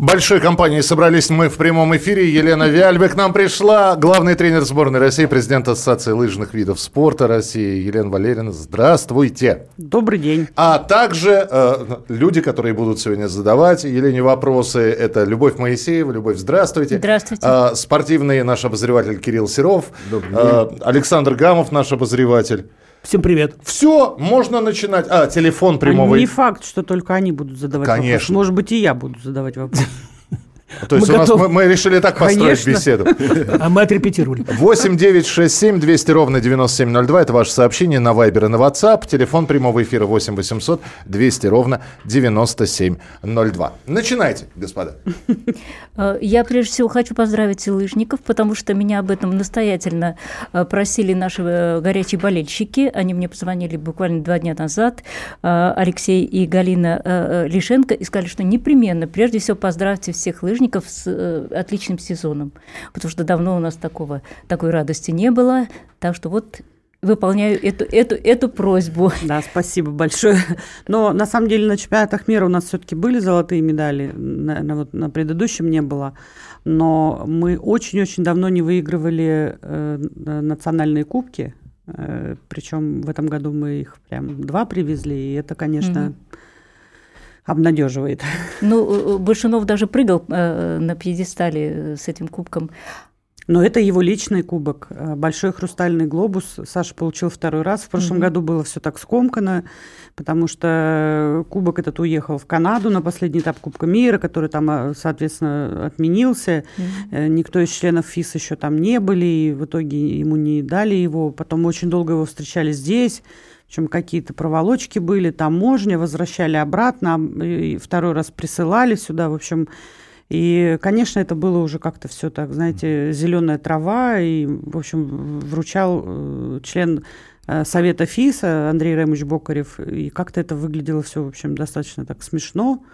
Большой компанией собрались мы в прямом эфире. Елена Вяльбе к нам пришла. Главный тренер сборной России, президент Ассоциации лыжных видов спорта России Елена Валерьевна. Здравствуйте. Добрый день. А также э, люди, которые будут сегодня задавать Елене вопросы, это Любовь Моисеева. Любовь, здравствуйте. Здравствуйте. Э, спортивный наш обозреватель Кирилл Серов. Добрый Э, Александр Гамов, наш обозреватель. Всем привет. Все, можно начинать. А, телефон прямого Не эфира. факт, что только они будут задавать Конечно. вопросы. Может быть, и я буду задавать вопросы. То есть Мы у нас, мы, мы решили так построить Конечно. беседу. А мы отрепетировали. 8 9 6 7 200 ровно 9702. Это ваше сообщение на Viber и на WhatsApp. Телефон прямого эфира 8 800 200 ровно 9702. Начинайте, господа. Э, Я прежде всего хочу поздравить лыжников, потому что меня об этом настоятельно э, просили наши э, горячие болельщики. Они мне позвонили буквально два дня назад, Алексей и Галина Лишенко, и сказали, что непременно, прежде всего, поздравьте всех лыжников с э, отличным сезоном, потому что давно у нас такого, такой радости не было. Так что вот выполняю эту, эту, эту просьбу. Да, спасибо большое. Но на самом деле на чемпионатах мира у нас все-таки были золотые медали. На, на вот, на предыдущем не было. Но мы очень-очень давно не выигрывали э, на- национальные кубки. Э, причем в этом году мы их прям два привезли. И это, конечно, Мгм. Обнадеживает. Ну, э, Большунов даже прыгал э, на пьедестале э, с этим кубком. Но это его личный кубок. Э, Большой хрустальный глобус Саша получил второй раз. В прошлом Мгм. году было все так скомкано, потому что кубок этот уехал в Канаду на последний этап Кубка мира, который там, э, соответственно, отменился. Э, Никто из членов ФИС еще там не были, и в итоге ему не дали его. Потом очень долго его встречали здесь. Причем какие-то проволочки были, таможня, возвращали обратно, и второй раз присылали сюда. В общем, и, конечно, это было уже как-то все так, знаете, зеленая трава. И, в общем, вручал э, член э, Совета ФИСа Андрей Ремович Бокарев. И как-то это выглядело все, в общем, достаточно так смешно.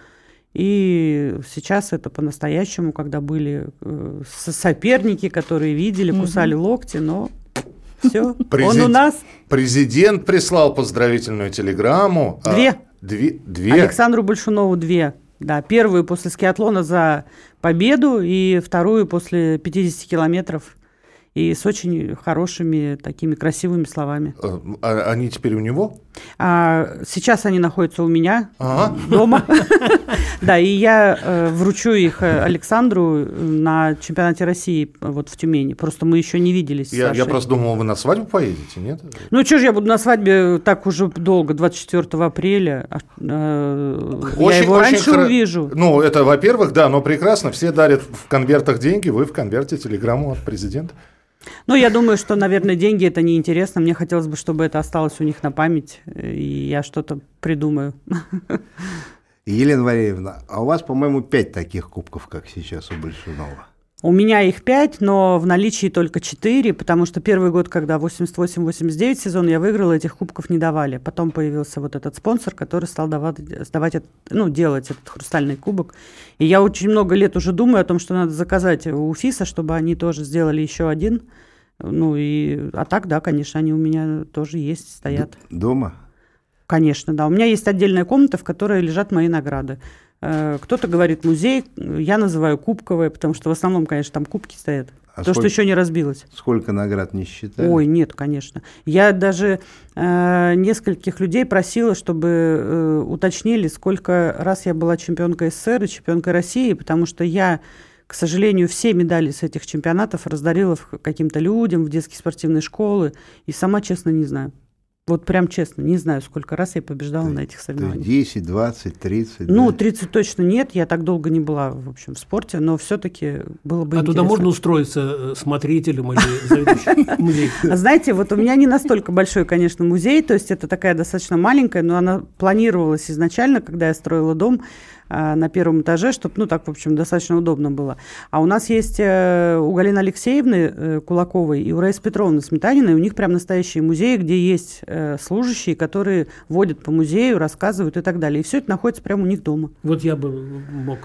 И сейчас это по-настоящему, когда были э, со- соперники, которые видели, кусали локти, но все, он Президент- у нас. Президент прислал поздравительную телеграмму. А, Две. Две. две. Александру Большунову две. Да, первую после скиатлона за победу и вторую после 50 километров. И с очень хорошими такими красивыми словами. Э, а они теперь у него? А сейчас они находятся у меня Ага. дома. Да, и я э, вручу их э, Александру э, на чемпионате России вот в Тюмени. Просто мы еще не виделись. Я, просто думал, вы на свадьбу поедете, нет? Ну, что ж я буду на свадьбе так уже долго, 24 апреля. А, я его раньше увижу. Ну, это, во-первых, да, но прекрасно. Все дарят в конвертах деньги, вы в конверте телеграмму от президента. Ну, я думаю, что, наверное, деньги это неинтересно. Мне хотелось бы, чтобы это осталось у них на память, э, и я что-то придумаю. Елена Валерьевна, а у вас, по-моему, пять таких кубков, как сейчас у Большунова. У меня их пять, но в наличии только четыре, потому что первый год, когда 88-89 сезон, я выиграла, этих кубков не давали. Потом появился вот этот спонсор, который стал давать, сдавать, ну, делать этот хрустальный кубок. И я очень много лет уже думаю о том, что надо заказать у ФИСа, чтобы они тоже сделали еще один. Ну и, а так, да, конечно, они у меня тоже есть, стоят. Дома? Конечно, да. У меня есть отдельная комната, в которой лежат мои награды. Э, Кто-то говорит музей, я называю кубковые, потому что в основном, конечно, там кубки стоят. А То, что сколько- еще не разбилось. Сколько наград не считали? Ой, нет, конечно. Я даже э, нескольких людей просила, чтобы э, уточнили, сколько раз я была чемпионкой СССР и чемпионкой России, потому что я, к сожалению, все медали с этих чемпионатов раздарила каким-то людям в детские спортивные школы, и сама, честно, не знаю. Вот прям честно, не знаю, сколько раз я побеждала на этих соревнованиях. есть 10, 20, 30? Ну, да? 30 точно нет, я так долго не была, в общем, в спорте, но все-таки было бы А туда интересно. можно устроиться э, смотрителем или заведующим? А Знаете, вот у меня не настолько большой, конечно, музей, то есть это такая достаточно маленькая, но она планировалась изначально, когда я строила дом. А, на первом этаже, чтобы, ну, так, в общем, достаточно удобно было. А у нас есть э, у Галины Алексеевны э, Кулаковой и у Раисы Петровны Сметаниной, у них прям настоящие музеи, где есть э, служащие, которые водят по музею, рассказывают и так далее. И все это находится прямо у них дома. Вот я бы мог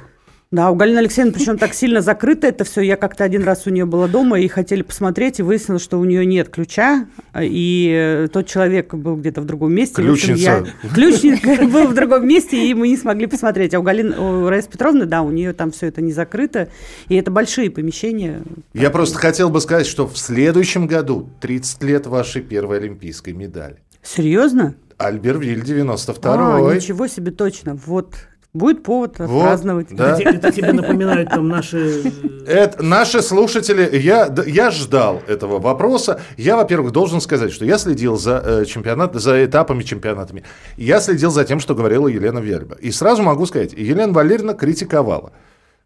да, у Галины Алексеевны причем так сильно закрыто это все. Я как-то один раз у нее была дома и хотели посмотреть, и выяснилось, что у нее нет ключа, и тот человек был где-то в другом месте. Ключница. я... Ключник был в другом месте, и мы не смогли посмотреть. А у Галины, у Раисы Петровны, да, у нее там все это не закрыто, и это большие помещения. Я просто хотел бы сказать, что в следующем году 30 лет вашей первой олимпийской медали. Серьезно? Альбервиль 92-й. А, ничего себе, точно. Вот, Будет повод вот, отпраздновать. Да. Это, это тебе напоминает там наши... Это, наши слушатели, я, я ждал этого вопроса. Я, во-первых, должен сказать, что я следил за, э, чемпионат, за этапами чемпионатами. Я следил за тем, что говорила Елена Вельба. И сразу могу сказать, Елена Валерьевна критиковала.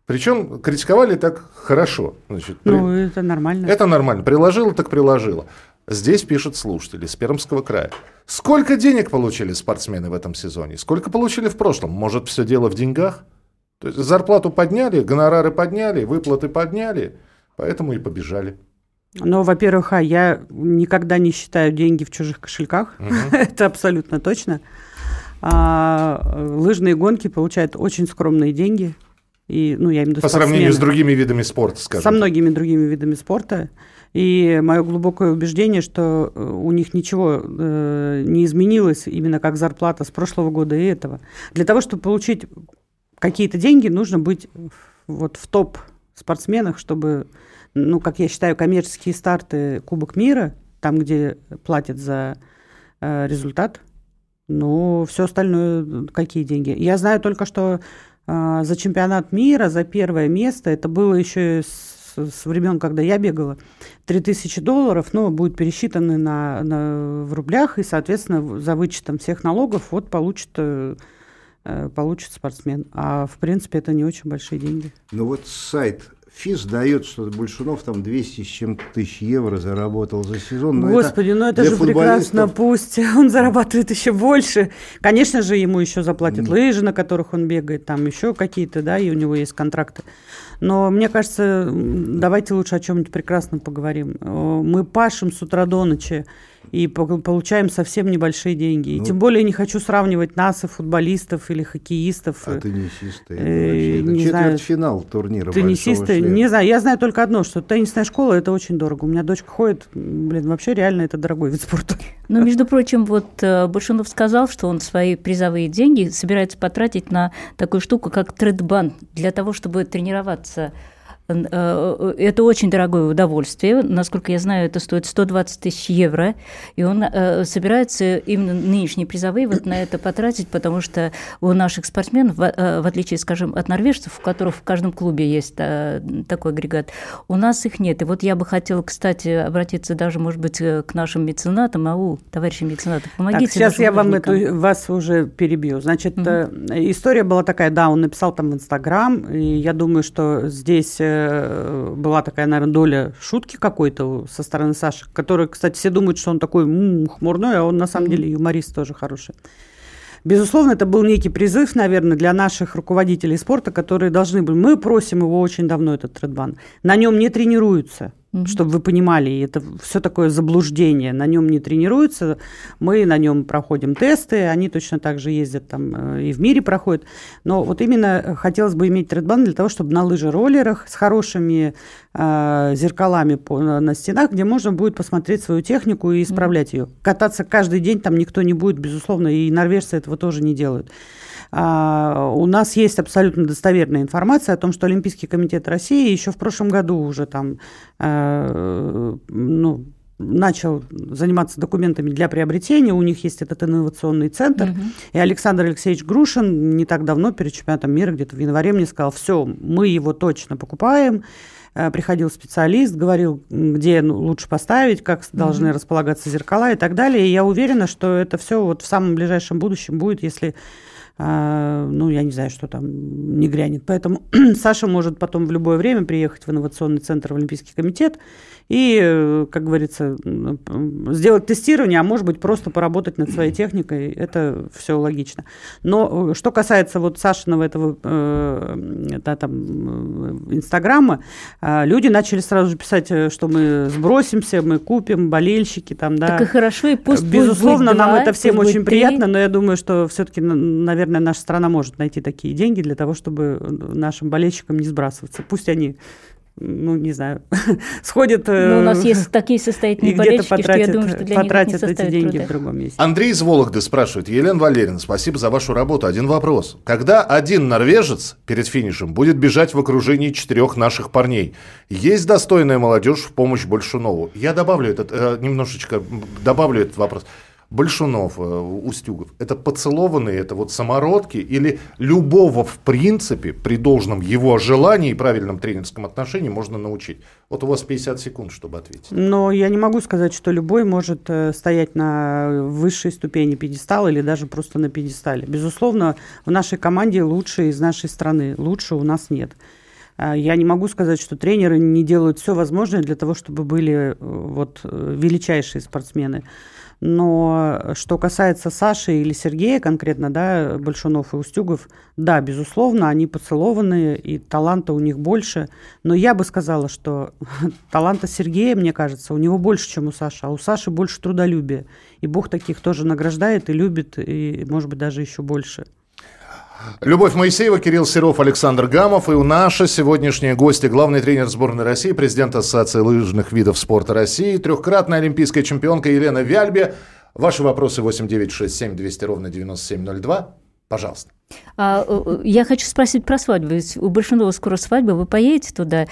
Причем критиковали так хорошо. Значит, ну, при... это нормально. Это нормально. Приложила, так приложила. Здесь пишут слушатели с Пермского края. Сколько денег получили спортсмены в этом сезоне? Сколько получили в прошлом? Может, все дело в деньгах? То есть зарплату подняли, гонорары подняли, выплаты подняли, поэтому и побежали. Ну, во-первых, а я никогда не считаю деньги в чужих кошельках. Угу. Это абсолютно точно. А, лыжные гонки получают очень скромные деньги. И, ну, я имею в виду По сравнению с другими видами спорта, скажем. Со многими другими видами спорта. И мое глубокое убеждение, что э, у них ничего э, не изменилось именно как зарплата с прошлого года и этого. Для того, чтобы получить какие-то деньги, нужно быть вот в топ спортсменах, чтобы, ну, как я считаю, коммерческие старты Кубок мира, там, где платят за э, результат, ну, все остальное, какие деньги. Я знаю только, что э, за чемпионат мира, за первое место, это было еще с с времен, когда я бегала, 3000 долларов, но будет пересчитаны на, на, в рублях, и, соответственно, за вычетом всех налогов вот получит, э, э, получит спортсмен. А, в принципе, это не очень большие деньги. Ну вот сайт ФИС дает, что Большунов там 200 с чем тысяч евро заработал за сезон. Но Господи, это ну это же прекрасно, пусть он зарабатывает еще больше. Конечно же, ему еще заплатят лыжи, на которых он бегает, там еще какие-то, да, и у него есть контракты. Но мне кажется, давайте лучше о чем-нибудь прекрасном поговорим. Мы пашем с утра до ночи и получаем совсем небольшие деньги. Ну, и тем более не хочу сравнивать нас и футболистов или хоккеистов. А теннисисты? Э, не Четвертьфинал турнира Теннисисты? Не знаю. Я знаю только одно, что теннисная школа – это очень дорого. У меня дочка ходит, блин, вообще реально это дорогой вид спорта. Ну, между прочим, вот э, Большунов сказал, что он свои призовые деньги собирается потратить на такую штуку, как трейдбан, для того, чтобы тренироваться Э, это очень дорогое удовольствие. Насколько я знаю, это стоит 120 тысяч евро. И он э, собирается именно нынешние призовые вот на это потратить, потому что у наших спортсменов, в э, отличие, скажем, от норвежцев, у которых в каждом клубе есть такой агрегат, у нас их нет. И вот я бы хотела, кстати, обратиться даже, может быть, к нашим меценатам. Ау, товарищи меценаты, помогите. Так, сейчас я вам эту, вас уже перебью. Значит, угу. история была такая, да, он написал там в Инстаграм, и я думаю, что здесь Э, была такая, наверное, доля шутки какой-то со стороны Саши, который, кстати, все думают, что он такой м-м, хмурной, а он на самом деле юморист тоже хороший. Безусловно, это был некий призыв, наверное, для наших руководителей спорта, которые должны были... Мы просим его очень давно, этот тредбан. На нем не тренируются mm-hmm. чтобы вы понимали, это все такое заблуждение. На нем не тренируются, мы на нем проходим тесты, они точно так же ездят там э, и в мире проходят. Но вот именно хотелось бы иметь тредбан для того, чтобы на лыжероллерах с хорошими э, зеркалами по, на, на стенах, где можно будет посмотреть свою технику и исправлять mm-hmm. ее. Кататься каждый день там никто не будет, безусловно, и норвежцы этого тоже не делают. А, у нас есть абсолютно достоверная информация о том, что Олимпийский комитет России еще в прошлом году уже там э, ну, начал заниматься документами для приобретения. У них есть этот инновационный центр. Угу. И Александр Алексеевич Грушин не так давно перед чемпионатом мира, где-то в январе, мне сказал, все, мы его точно покупаем. Э, приходил специалист, говорил, где лучше поставить, как mm должны располагаться зеркала и так далее. И я уверена, что это все вот в самом ближайшем будущем будет, если а, ну, я не знаю, что там не грянет. Поэтому Саша может потом в любое время приехать в инновационный центр в Олимпийский комитет и, э, как говорится, сделать тестирование, а может быть просто поработать над своей техникой, это все логично. Но что касается вот Сашиного этого да, там, Инстаграма, люди начали сразу же писать, что мы сбросимся, мы купим, болельщики там, да. Так и хорошо, и пусть Безусловно, пусть нам два, это всем очень будет приятно, три. но я думаю, что все-таки, наверное, наша страна может найти такие деньги для того, чтобы нашим болельщикам не сбрасываться. Пусть они, ну, не знаю, сходят... Ну, у нас э, есть такие состоятельные болельщики, что я потратят, думаю, что для них это не эти деньги труда. в другом месте. Андрей из Вологды спрашивает. Елена Валерьевна, спасибо за вашу работу. Один вопрос. Когда один норвежец перед финишем будет бежать в окружении четырех наших парней, есть достойная молодежь в помощь Большунову? Я добавлю этот, э, немножечко добавлю этот вопрос. Большунов, э, Устюгов, это поцелованные, это вот самородки или любого в принципе при должном его желании и правильном тренерском отношении можно научить? Вот у вас 50 секунд, чтобы ответить. Но я не могу сказать, что любой может э, стоять на высшей ступени пьедестала или даже просто на пьедестале. Безусловно, в нашей команде лучшие из нашей страны. Лучше у нас нет. А Я не могу сказать, что тренеры не делают все возможное для того, чтобы были э, вот величайшие спортсмены. Но что касается Саши или Сергея конкретно, да, Большунов и Устюгов, да, безусловно, они поцелованные, и таланта у них больше. Но я бы сказала, что таланта Сергея, мне кажется, у него больше, чем у Саши, а у Саши больше трудолюбия. И Бог таких тоже награждает и любит, и, может быть, даже еще больше. Любовь Моисеева, Кирилл Серов, Александр Гамов. И у наши сегодняшние гости, главный тренер сборной России, президент Ассоциации лыжных видов спорта России, трехкратная олимпийская чемпионка Елена Вяльбе. Ваши вопросы 8967 200 ровно 9702. Пожалуйста. А, э, я хочу спросить про свадьбу. Ведь у Большунова скоро свадьба, вы поедете туда?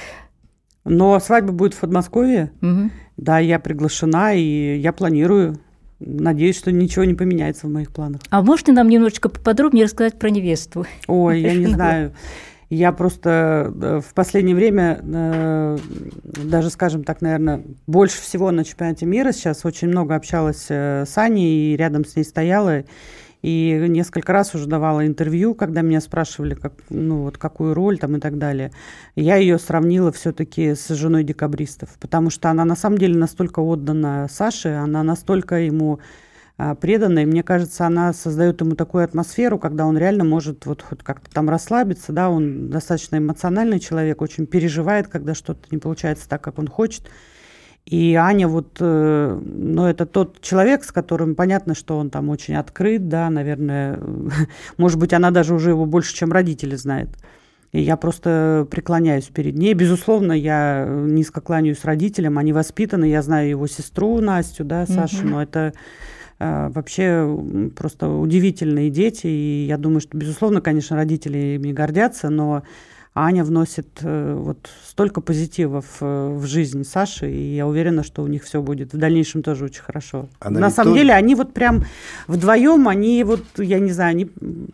Но свадьба будет в Подмосковье. Мгм. Да, я приглашена, и я планирую. Надеюсь, что ничего не поменяется в моих планах. А можете нам немножечко поподробнее рассказать про невесту? Ой, я не знаю. Я просто э, в последнее время, э, даже, скажем так, наверное, больше всего на чемпионате мира сейчас очень много общалась э, с Аней и рядом с ней стояла. И несколько раз уже давала интервью, когда меня спрашивали, как, ну, вот, какую роль там и так далее. Я ее сравнила все-таки с женой декабристов, потому что она на самом деле настолько отдана Саше, она настолько ему а, предана, и мне кажется, она создает ему такую атмосферу, когда он реально может вот хоть как-то там расслабиться, да, он достаточно эмоциональный человек, очень переживает, когда что-то не получается так, как он хочет. И Аня вот, э, ну, это тот человек, с которым понятно, что он там очень открыт, да, наверное, может быть, она даже уже его больше, чем родители знает. И я просто преклоняюсь перед ней. Безусловно, я низко кланяюсь родителям, они воспитаны, я знаю его сестру Настю, да, Сашу, но это э, вообще просто удивительные дети, и я думаю, что, безусловно, конечно, родители ими гордятся, но Аня вносит э, вот столько позитива в, э, в жизнь Саши, и я уверена, что у них все будет в дальнейшем тоже очень хорошо. Она На самом тоже- деле, они вот прям вдвоем, они вот, я не знаю, они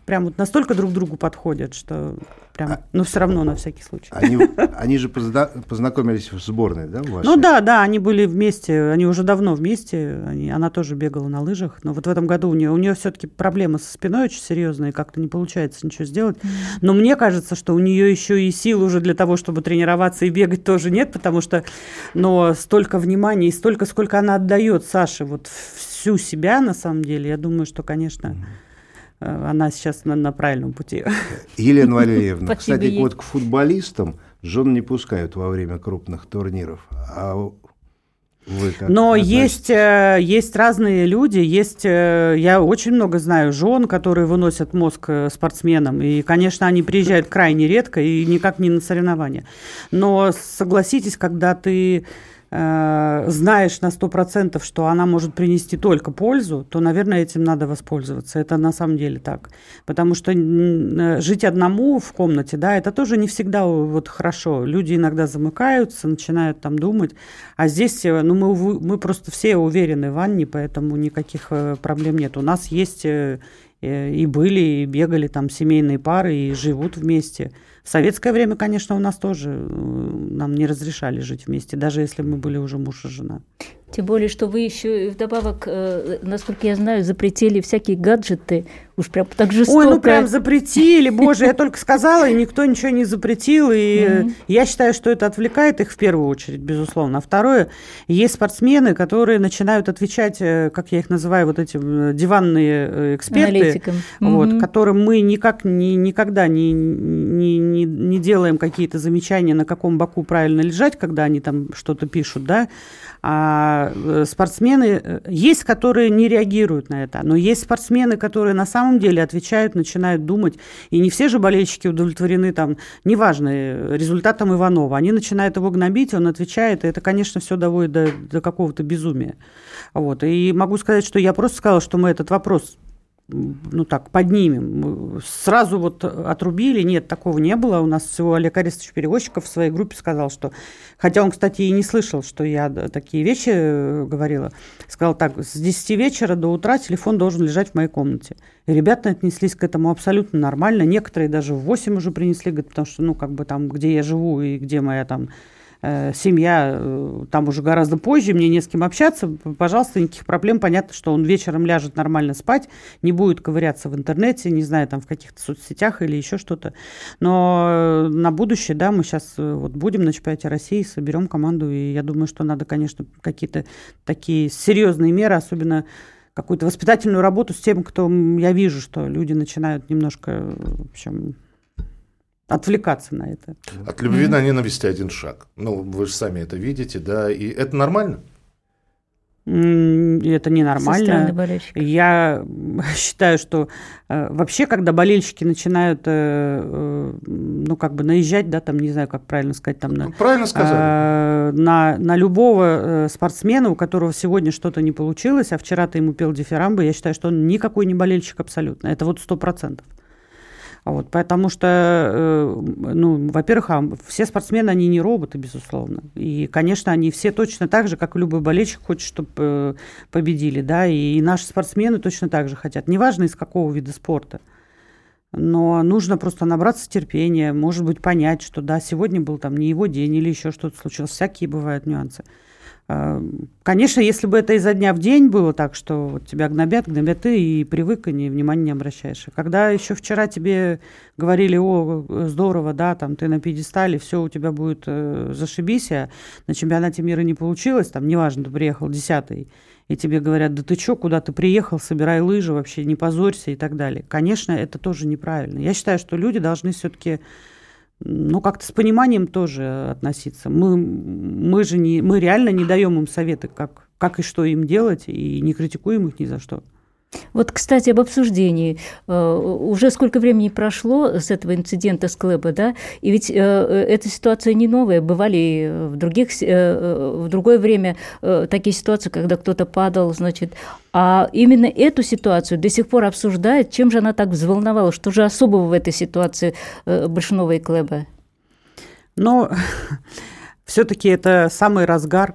прям вот настолько друг другу подходят, что прям, А- но все равно на всякий случай. Они, они же позна- познакомились в сборной, да, вашей? Ну да, да, они были вместе, они уже давно вместе, они- она тоже бегала на лыжах, но вот в этом году у нее, у нее все-таки проблемы со спиной очень серьезные, как-то не получается ничего сделать. Но мне кажется, что у нее еще и сил уже для того, чтобы тренироваться и бегать тоже нет, потому что, но столько внимания и столько, сколько она отдает Саше, вот всю себя на самом деле, я думаю, что, конечно, э, она сейчас на, на правильном пути. Елена Валерьевна, кстати, ей. вот к футболистам жен не пускают во время крупных турниров. А вы как Но относитесь? есть, э, есть разные люди, есть, э, я очень много знаю жен, которые выносят мозг э, спортсменам, и, конечно, они приезжают крайне редко и никак не на соревнования. Но согласитесь, когда ты э, знаешь на 100%, что она может принести только пользу, то, наверное, этим надо воспользоваться. Это на самом деле так. Потому что э, жить одному в комнате, да, это тоже не всегда вот хорошо. Люди иногда замыкаются, начинают там думать. А здесь, э, ну, мы, мы просто все уверены в Анне, поэтому никаких проблем нет. У нас есть и были, и бегали там семейные пары, и живут вместе. В советское время, конечно, у нас тоже э, нам не разрешали жить вместе, даже если мы были уже муж и жена. Тем более, что вы еще вдобавок, э, насколько я знаю, запретили всякие гаджеты. Уж прям так жестоко. Ой, ну прям запретили, боже, я только сказала, и никто ничего не запретил. И mm-hmm. я считаю, что это отвлекает их в первую очередь, безусловно. А второе, есть спортсмены, которые начинают отвечать, э, как я их называю, вот эти э, диванные эксперты, вот, которым мы никак не, никогда не, не, не, не делаем какие-то замечания, на каком боку правильно лежать, когда они там что-то пишут, да. А э, спортсмены э, есть, которые не реагируют на это, но есть спортсмены, которые на самом деле отвечают, начинают думать. И не все же болельщики удовлетворены там, неважно, э, результатом Иванова. Они начинают его гнобить, он отвечает, и это, конечно, все доводит до, до какого-то безумия. Вот. И могу сказать, что я просто сказала, что мы этот вопрос ну так, поднимем. Сразу вот отрубили, нет, такого не было. У нас всего Олег Арестович Перевозчиков в своей группе сказал, что, хотя он, кстати, и не слышал, что я такие вещи э, говорила, сказал так, с 10 вечера до утра телефон должен лежать в моей комнате. И ребята отнеслись к этому абсолютно нормально. Некоторые даже в 8 уже принесли, говорят, потому что, ну, как бы там, где я живу и где моя там семья, э, там уже гораздо позже, мне не с кем общаться, пожалуйста, никаких проблем. Понятно, что он вечером ляжет нормально спать, не будет ковыряться в интернете, не знаю, там в каких-то соцсетях или еще что-то. Но э, на будущее, да, мы сейчас вот будем на чемпионате России, соберем команду, и я думаю, что надо, конечно, какие-то такие серьезные меры, особенно какую-то воспитательную работу с тем, кто я вижу, что люди начинают немножко, в общем, отвлекаться на это. От любви на ненависть один шаг. Ну, вы же сами это видите, да, и это нормально. Это ненормально. Я считаю, что э, вообще, когда болельщики начинают, э, э, ну, как бы наезжать, да, там, не знаю, как правильно сказать, там, на, Ну, Правильно сказали. на, на любого спортсмена, у которого сегодня что-то не получилось, а вчера ты ему пел дифирамбы, я считаю, что он никакой не болельщик абсолютно. Это вот сто процентов. Вот, потому что, э, ну, во-первых, а, все спортсмены, они не роботы, безусловно. И, конечно, они все точно так же, как и любой болельщик хочет, чтобы победили, да, и наши спортсмены точно так же хотят, неважно из какого вида спорта. Но нужно просто набраться терпения, может быть, понять, что да, сегодня был там не его день или еще что-то случилось. Всякие бывают нюансы. А, Конечно, если бы это изо дня в день было так, что вот тебя гнобят, гнобят ты и привык, и ни- внимания не обращаешь. А когда еще вчера тебе говорили, о, здорово, да, там ты на пьедестале, все у тебя будет э, зашибись, а на чемпионате мира не получилось, там, неважно, ты приехал десятый, и тебе говорят, да ты что, куда ты приехал, собирай лыжи, вообще не позорься и так далее. Конечно, это тоже неправильно. Я считаю, что люди должны все-таки ну, как-то с пониманием тоже относиться. Мы, мы же не, мы реально не даем им советы, как, как и что им делать, и не критикуем их ни за что. Вот, кстати, об обсуждении. Э, Уже сколько времени прошло с этого инцидента с Клэба, да? И ведь э, э, эта ситуация не новая. Бывали в, других, в другое время такие ситуации, когда кто-то падал, значит. А именно эту ситуацию до сих пор обсуждают. Чем же она так взволновала? Что же особого в этой ситуации Большунова и Клэба? Но все-таки это самый разгар,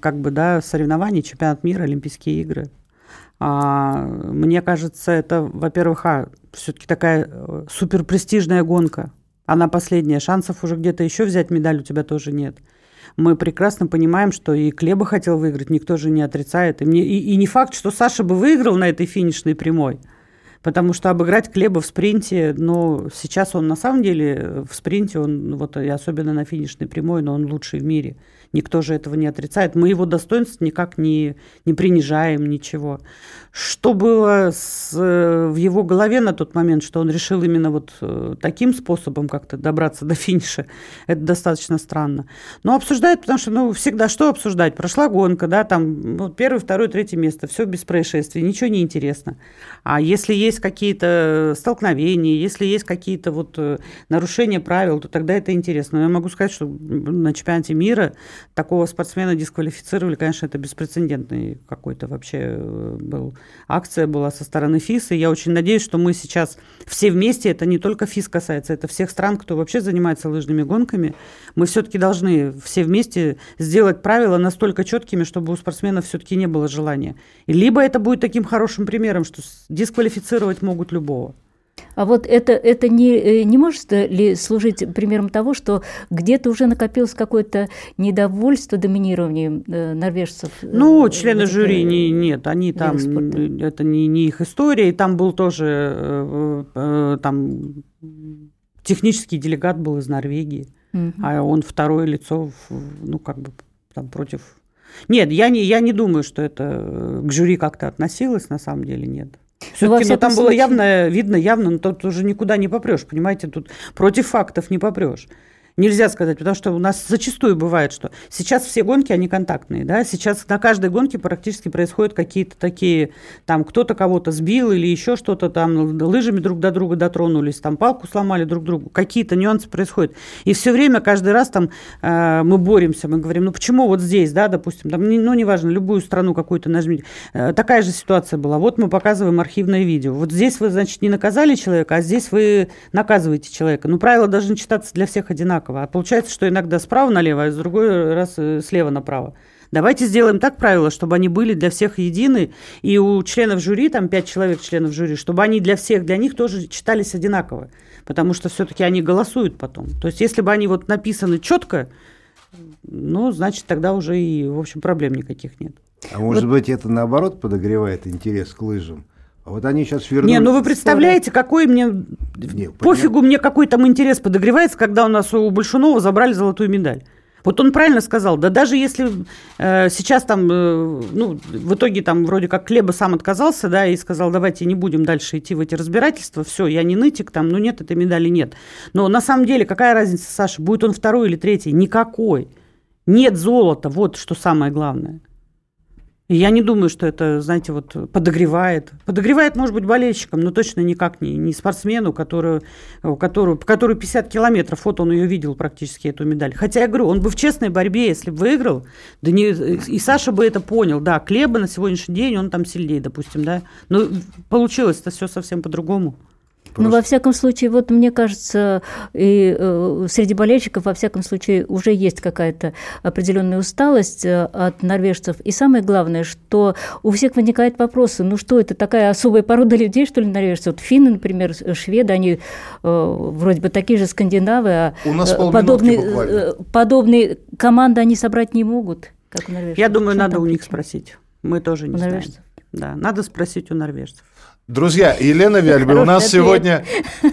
как бы, да, соревнований, чемпионат мира, Олимпийские игры. А, мне кажется, это, во-первых, а, все-таки такая э, суперпрестижная гонка. Она последняя. Шансов уже где-то еще взять медаль у тебя тоже нет. Мы прекрасно понимаем, что и Клеба хотел выиграть, никто же не отрицает. И, мне, и, и не факт, что Саша бы выиграл на этой финишной прямой. Потому что обыграть Клеба в спринте, ну, сейчас он на самом деле э, в спринте, он вот и особенно на финишной прямой, но он лучший в мире. Никто же этого не отрицает. Мы его достоинств никак не, не принижаем, ничего. Что было с, э, в его голове на тот момент, что он решил именно вот э, таким способом как-то добраться до финиша, это достаточно странно. Но обсуждают, потому что, ну, всегда что обсуждать? Прошла гонка, да, там, ну, первое, второе, третье место, все без происшествий, ничего не интересно. А если есть какие-то столкновения, если есть какие-то вот э, нарушения правил, то тогда это интересно. Но я могу сказать, что на чемпионате мира такого спортсмена дисквалифицировали, конечно, это беспрецедентный какой-то вообще э, был акция была со стороны ФИС, и я очень надеюсь, что мы сейчас все вместе, это не только ФИС касается, это всех стран, кто вообще занимается лыжными гонками, мы все-таки должны все вместе сделать правила настолько четкими, чтобы у спортсменов все-таки не было желания. И либо это будет таким хорошим примером, что дисквалифицировать могут любого. А вот это, это не, э, не может ли служить примером того, что где-то уже накопилось какое-то недовольство доминированием э, норвежцев? э, Ну, члены жюри не, нет, они там, видах спорта. м, это не, не их история, и там был тоже там технический делегат был из Норвегии, мгм. а он второе лицо, ну, как бы там против... Нет, я не, я не думаю, что это к жюри как-то относилось, на самом деле нет. Ну, Все-таки всяком там было явно, видно явно, но тут уже никуда не попрешь, понимаете, тут против фактов не попрешь. Нельзя сказать, потому что у нас зачастую бывает, что сейчас все гонки, они контактные, да, сейчас на каждой гонке практически происходят какие-то такие, там, кто-то кого-то сбил или еще что-то там, лыжами друг до друга дотронулись, там, палку сломали друг другу, какие-то нюансы происходят. И все время, каждый раз там э, мы боремся, мы говорим, ну, почему вот здесь, да, допустим, там, ну, неважно, любую страну какую-то нажмите. Э, такая же ситуация была. Вот мы показываем архивное видео. Вот здесь вы, значит, не наказали человека, а здесь вы наказываете человека. Ну, правила должны читаться для всех одинаково. А получается, что иногда справа налево, а с другой раз э, слева направо. Давайте сделаем так правила, чтобы они были для всех едины, и у членов жюри, там пять человек членов жюри, чтобы они для всех, для них тоже читались одинаково, потому что все-таки они голосуют потом. То есть если бы они вот написаны четко, ну, значит, тогда уже и, в общем, проблем никаких нет. А может быть, это наоборот подогревает интерес к лыжам? Вот они сейчас вернулись. Не, ну вы представляете, какой мне... Не, Пофигу мне, какой там интерес подогревается, когда у нас у Большунова забрали золотую медаль. Вот он правильно сказал, да даже если э, сейчас там, э, ну, в итоге там вроде как Клеба сам отказался, да, и сказал, давайте не будем дальше идти в эти разбирательства, все, я не нытик там, ну нет, этой медали нет. Но на самом деле какая разница, Саша, будет он второй или третий? Никакой. Нет золота, вот что самое главное. И я не думаю, что это, знаете, вот подогревает. Подогревает, может быть, болельщикам, но точно никак не, не спортсмену, который, у которого, который 50 километров, вот он ее видел практически, эту медаль. Хотя я говорю, он бы в честной борьбе, если бы выиграл, да не, и Саша бы это понял, да, Клеба на сегодняшний день, он там сильнее, допустим, да. Но получилось-то все совсем по-другому. Ну, во всяком случае, вот мне кажется, и э, среди болельщиков, во всяком случае, уже есть какая-то определенная усталость э, от норвежцев. И самое главное, что у всех возникает вопрос, ну что это, такая особая порода людей, что ли, норвежцы? Вот финны, например, шведы, они э, вроде бы такие же скандинавы, а У нас э, подобные, э, подобные команды они собрать не могут, как у норвежцев. Я думаю, надо у них причина? спросить. Мы тоже не У знаем. норвежцев? Да, надо спросить у норвежцев. Друзья, Елена Вяльба, у нас ответ. сегодня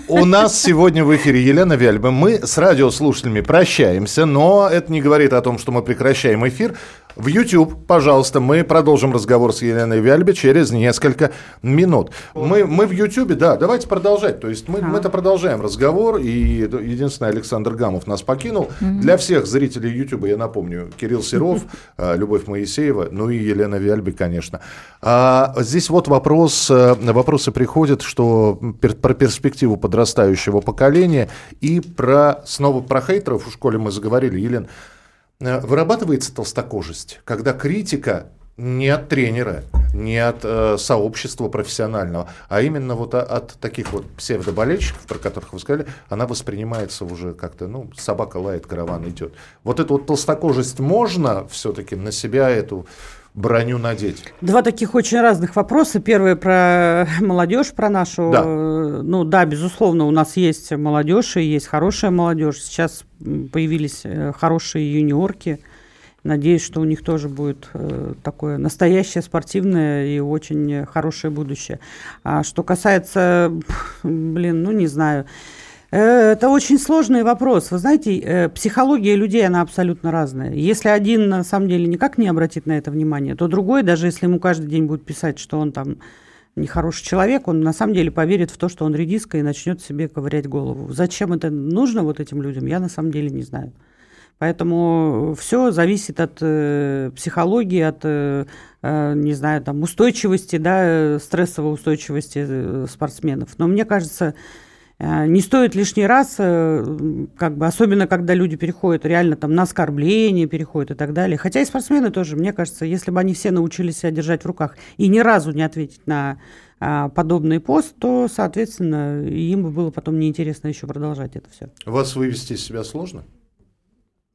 у нас сегодня в эфире Елена Вяльба. Мы с радиослушателями прощаемся, но это не говорит о том, что мы прекращаем эфир. В YouTube, пожалуйста, мы продолжим разговор с Еленой Вяльбе через несколько минут. Мы, мы в YouTube, да, давайте продолжать. То есть мы, мы это продолжаем разговор, и единственное, Александр Гамов нас покинул. Для всех зрителей YouTube, я напомню, Кирилл Серов, э, Любовь Моисеева, ну и Елена Вяльби, конечно. А здесь вот вопрос, э, вопросы приходят, что про перспективу подрастающего поколения и про, снова про хейтеров в школе мы заговорили, Елена. Э, Вырабатывается толстокожесть, когда критика не от тренера, не от э, сообщества профессионального, а именно вот о- от таких вот псевдоболельщиков, про которых вы сказали, она воспринимается уже как-то, ну, собака лает, караван идет. Вот эту вот толстокожесть можно все-таки на себя эту броню надеть? Два таких очень разных вопроса. Первый про молодежь, про нашу. Да. э, Ну да, безусловно, у нас есть молодежь и есть хорошая молодежь. Сейчас появились э, хорошие юниорки. Надеюсь, что у них тоже будет э, такое настоящее спортивное и очень хорошее будущее. А что касается, блин, ну не знаю. Это очень сложный вопрос. Вы знаете, э, психология людей, она абсолютно разная. Если один, на самом деле, никак не обратит на это внимание, то другой, даже если ему каждый день будет писать, что он там нехороший человек, он на самом деле поверит в то, что он редиска и начнет себе ковырять голову. Зачем это нужно вот этим людям, я на самом деле не знаю. Поэтому все зависит от э, психологии, от, э, э, не знаю, там, устойчивости, да, э, стрессовой устойчивости спортсменов. Но мне кажется, не стоит лишний раз, э, как бы, особенно когда люди переходят реально там на оскорбление, переходят и так далее. Хотя и спортсмены тоже, мне кажется, если бы они все научились себя держать в руках и ни разу не ответить на а, подобный пост, то, соответственно, им бы было потом неинтересно еще продолжать это все. Вас вывести из себя сложно?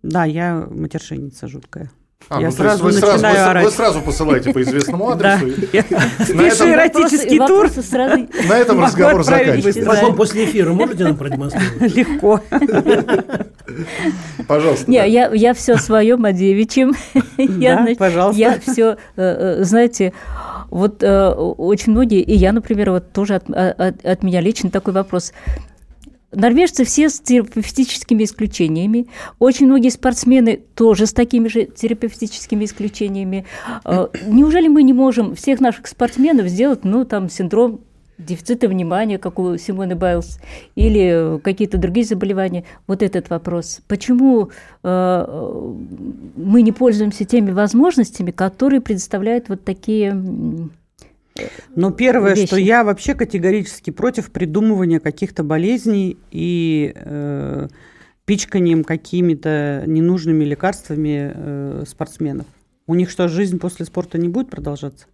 Да, я матершинница жуткая. А, Я ну, то есть сразу вы сразу, вы, вы сразу посылаете по известному адресу. и- Я На Пишу этом- эротический тур. На этом разговор заканчивается. Потом после эфира можете нам продемонстрировать? Легко. Пожалуйста. Не, я, я все о своем, о девичьем. я, Да, пожалуйста. Я все, знаете, вот э, очень многие, и я, например, вот тоже от, от- от меня лично такой вопрос. Норвежцы все с терапевтическими исключениями. Очень многие спортсмены тоже с такими же терапевтическими исключениями. Э, Неужели мы не можем всех наших спортсменов сделать, ну, там, синдром дефицита внимания, как у Симоны Байлз, или какие-то другие заболевания. Вот этот вопрос. Почему э, мы не пользуемся теми возможностями, которые предоставляют вот такие... Но первое, что вещи. я вообще категорически против придумывания каких-то болезней и э, пичканием какими-то ненужными лекарствами э, спортсменов. У них что, жизнь после спорта не будет продолжаться?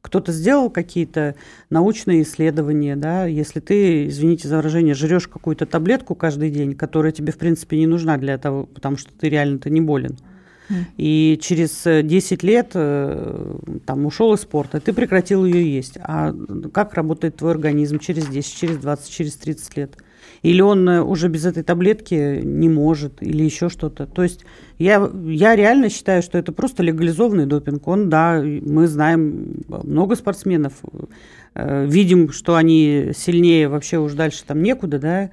Кто-то сделал какие-то научные исследования, да, если ты, извините за выражение, жрешь какую-то таблетку каждый день, которая тебе, в принципе, не нужна для того, потому что ты реально-то не болен, и через э, 10 лет э, там ушел из спорта, ты прекратил ее есть. А как работает твой организм через 10, через 20, через 30 лет? Или он э, уже без этой таблетки не может, или еще что-то. То есть я, я реально считаю, что это просто легализованный допинг. Он, да, мы знаем много спортсменов, э, видим, что они сильнее, вообще уж дальше там некуда, да,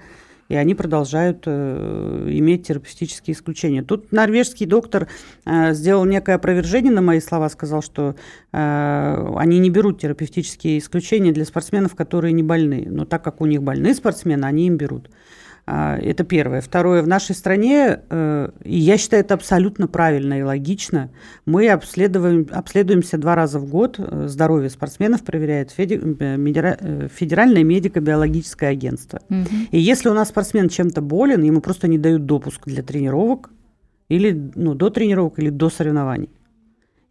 и они продолжают э, иметь терапевтические исключения. Тут норвежский доктор э, сделал некое опровержение на мои слова, сказал, что э, они не берут терапевтические исключения для спортсменов, которые не больны. Но так как у них больные спортсмены, они им берут. А, Это первое. Второе. В нашей стране, э, и я считаю это абсолютно правильно и логично, мы обследуем, обследуемся два раза в год. э, Здоровье спортсменов проверяет э, Федеральное медико-биологическое агентство. И если у нас спортсмен чем-то болен, ему просто не дают допуск для тренировок, или ну, до тренировок, или до соревнований.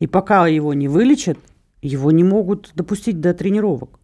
И пока его не вылечат, его не могут допустить до тренировок.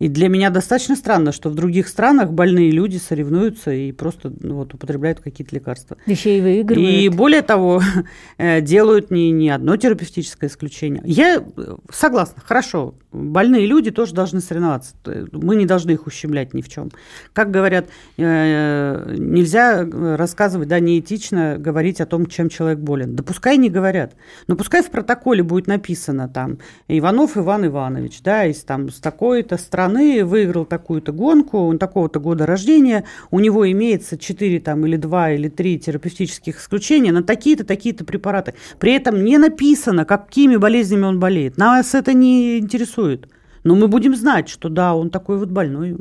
И для меня достаточно странно, что в других странах больные люди соревнуются и просто ну, вот, употребляют какие-то лекарства. Еще и выигрывают. И более того, э, делают не, не одно терапевтическое исключение. Я э, согласна, хорошо, больные люди тоже должны соревноваться. Мы не должны их ущемлять ни в чем. Как говорят, э, нельзя рассказывать, да, неэтично говорить о том, чем человек болен. Да пускай не говорят. Но пускай в протоколе будет написано там Иванов Иван Иванович, да, из там с такой-то страны выиграл такую-то гонку, он такого-то года рождения, у него имеется 4 там или 2 или 3 терапевтических исключения на такие-то, такие-то препараты. При этом не написано, какими болезнями он болеет. Нас это не интересует. Но мы будем знать, что да, он такой вот больной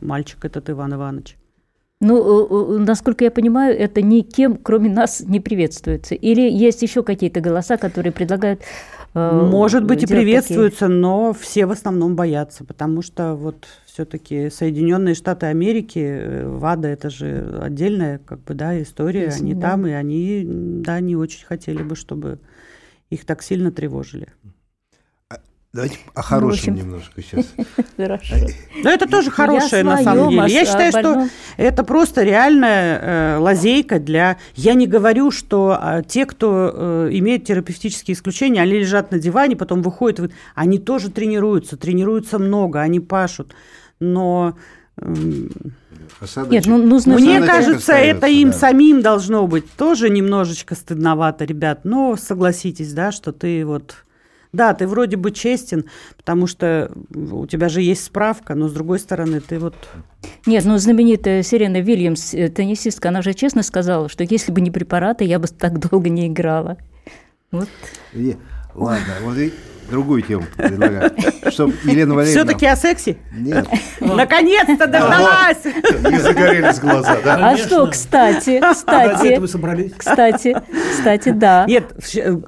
мальчик этот Иван Иванович. Ну, э, э, насколько я понимаю, это никем, кроме нас, не приветствуется. Или есть еще какие-то голоса, которые предлагают... э, Может быть и делать такие- но все в основном боятся, потому что вот все-таки Соединенные Штаты Америки, э, ВАДА это же отдельная как бы да история, Песня, они да. там и они да не очень хотели бы, чтобы их так сильно тревожили. Давайте о хорошем общем. немножко сейчас. Хорошо. Но это тоже хорошее на самом деле. Я считаю, а что это просто реальная э, лазейка для... Я не говорю, что а, те, кто э, имеет терапевтические исключения, они лежат на диване, потом выходят, вы- они тоже тренируются, тренируются много, они пашут. Но м, Нет, ну нужно... мне Осадочек кажется, это им да. самим должно быть тоже немножечко стыдновато, ребят. Но согласитесь, да, что ты вот... Да, ты вроде бы честен, потому что у тебя же есть справка, но с другой стороны, ты вот Нет, ну знаменитая Сирена Вильямс, э, теннисистка, она же честно сказала, что если бы не препараты, я бы так долго не играла. Вот. И- Ладно, вот и другую тему предлагаю. Чтоб Елена Валерьевна... Все-таки о сексе? Нет, Наконец-то дождалась! Не загорелись глаза, да? А что, кстати, Ради кстати, этого собрались. кстати, кстати, да. Нет,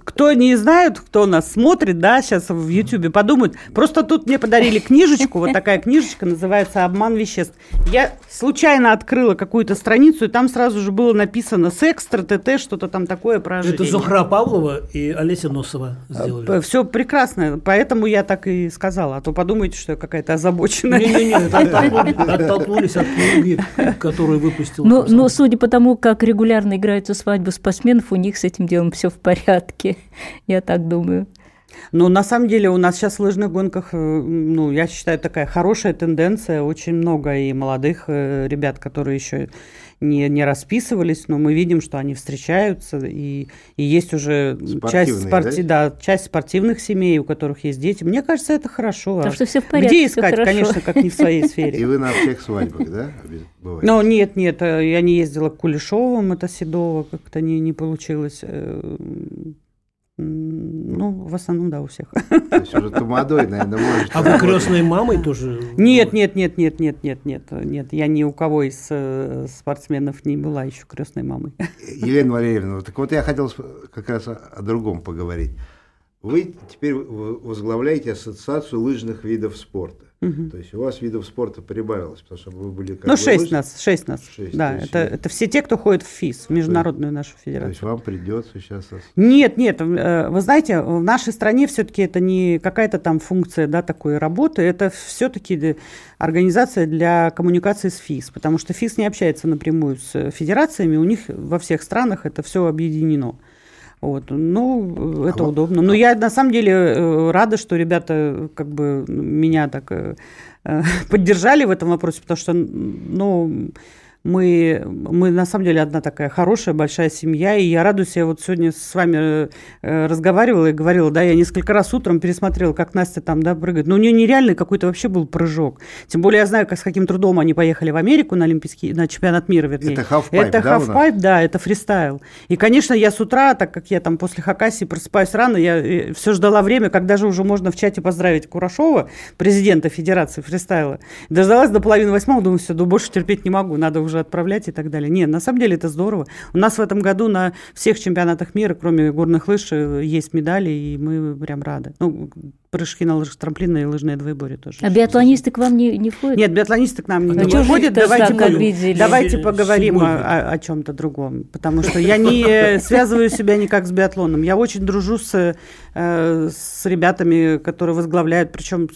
кто не знает, кто нас смотрит, да, сейчас в Ютьюбе, подумают. Просто тут мне подарили книжечку, вот такая книжечка, называется «Обман веществ». Я случайно открыла какую-то страницу, и там сразу же было написано «секс, ТТ, что-то там такое про Это ожирение». Зухра Павлова и Олеся Носова сделали. Все прекрасно. Согласна. Поэтому я так и сказала. А то подумайте, что я какая-то озабоченная. Не-не-не, оттолкнулись от книги, которую выпустил. Но, но судя по тому, как регулярно играются свадьбы спортсменов, у них с этим делом все в порядке. Я так думаю. Ну, на самом деле у нас сейчас в лыжных гонках, э, ну, я считаю, такая хорошая тенденция. Очень много и молодых э, ребят, которые еще не, не расписывались, но мы видим, что они встречаются, и, и есть уже часть, спорти... да? Да, часть спортивных семей, у которых есть дети. Мне кажется, это хорошо. Так что все в порядке. Где искать, конечно, как не в своей сфере. И вы на всех свадьбах, да? Ну, нет, нет, э, я не ездила к Кулешовым, это Седово, как-то не, не получилось. Ну, в основном, да, у всех. То есть уже тамадой, наверное, может. А вы крестной мамой тоже? Нет, нет, нет, нет, нет, нет, нет, нет. Я ни у кого из э, спортсменов не была еще крестной мамой. Елена Валерьевна, так вот я хотел как раз о другом поговорить. Вы теперь возглавляете ассоциацию лыжных видов спорта. Угу. То есть у вас видов спорта прибавилось, потому что вы были... Как ну, шесть лыж... нас, шесть нас. Шесть, да, это, это все те, кто ходит в ФИС, в Международную есть, нашу федерацию. То есть вам придется сейчас... Нет, нет, э, вы знаете, в нашей стране все-таки это не какая-то там функция да, такой работы, это все-таки организация для коммуникации с ФИС, потому что ФИС не общается напрямую с федерациями, у них во всех странах это все объединено. Вот. Ну, это а удобно. Но я на самом деле э, рада, что ребята как бы меня так э, поддержали в этом вопросе, потому что, ну, мы, мы на самом деле одна такая хорошая, большая семья, и я радуюсь, я вот сегодня с вами э, разговаривала и говорила, да, я несколько раз утром пересмотрела, как Настя там, да, прыгает, но у нее нереальный какой-то вообще был прыжок, тем более я знаю, как, с каким трудом они поехали в Америку на Олимпийский, на чемпионат мира, вернее. Это хавпайп, Это да, хавпайп, да, это фристайл. И, конечно, я с утра, так как я там после Хакасии просыпаюсь рано, я э, все ждала время, когда же уже можно в чате поздравить Курашова, президента Федерации фристайла. Дождалась до половины восьмого, думаю, все, да больше терпеть не могу, надо уже уже отправлять и так далее. Нет, на самом деле это здорово. У нас в этом году на всех чемпионатах мира, кроме горных лыж, э, есть медали, и мы прям рады. Ну, прыжки на лыжах трамплина и лыжные двоеборья тоже. А биатлонисты к вам не, не входят? Нет, биатлонисты к нам не, а не входят. Давайте, мы, давайте поговорим о, о, о чем-то другом, потому что я не связываю себя никак с биатлоном. Я очень дружу с, э, с ребятами, которые возглавляют, причем